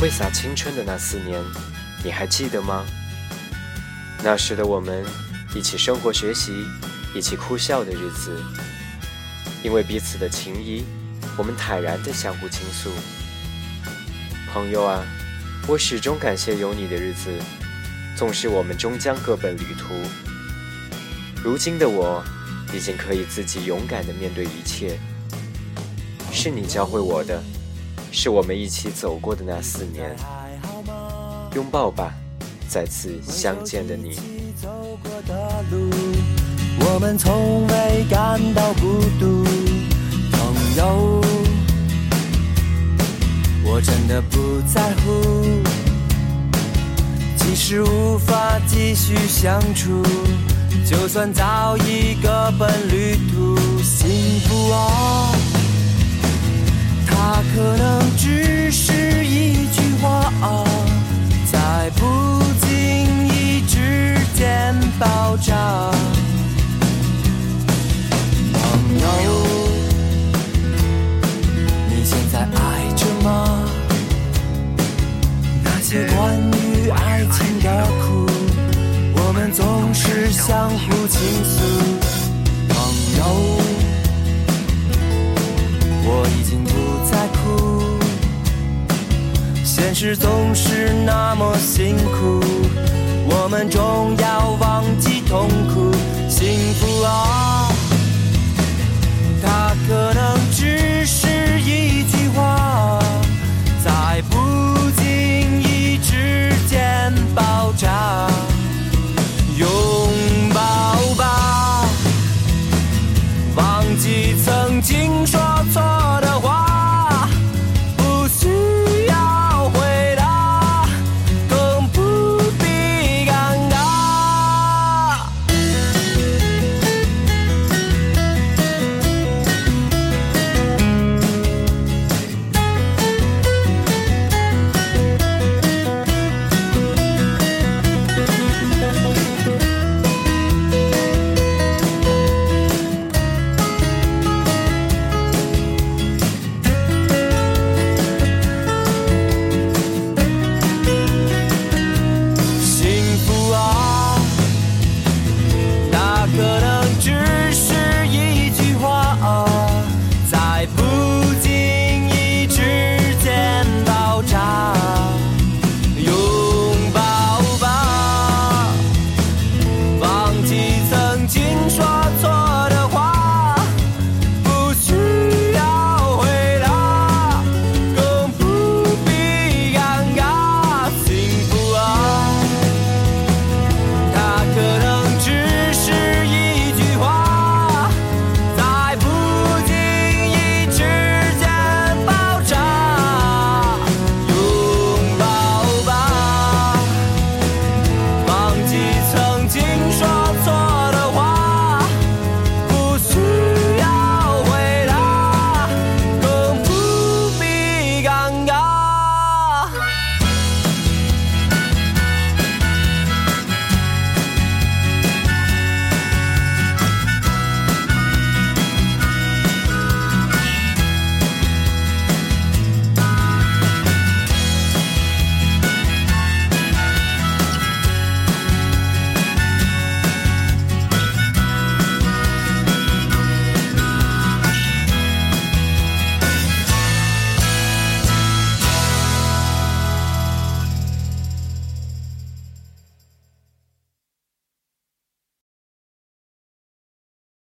挥洒青春的那四年，你还记得吗？那时的我们，一起生活、学习，一起哭笑的日子。因为彼此的情谊，我们坦然地相互倾诉。朋友啊，我始终感谢有你的日子，纵使我们终将各奔旅途。如今的我，已经可以自己勇敢地面对一切。是你教会我的。是我们一起走过的那四年，拥抱吧，再次相见的你。我们从未感到孤独，朋友，我真的不在乎。即使无法继续相处，就算早已各奔旅途，幸福啊！它可能只是一句话，在不经意之间爆炸。朋友，你现在爱着吗？那些关于爱情的苦，我们总是相互倾诉。朋友，我已经现实总是那么辛苦我们终要忘记痛苦幸福啊它可能只是一句话在不经意之间爆炸拥抱吧。忘记曾经说错的